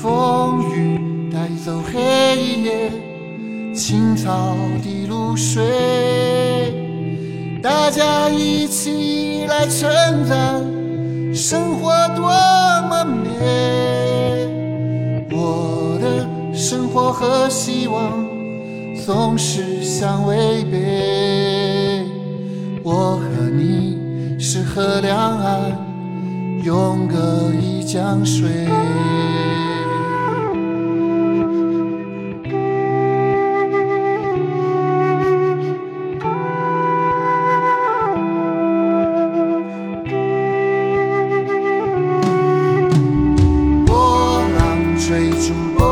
风雨带走黑夜，青草的露水，大家一起来称赞生活多么美。我的生活和希望总是相违背，我和你是河两岸。永隔一江水。追逐。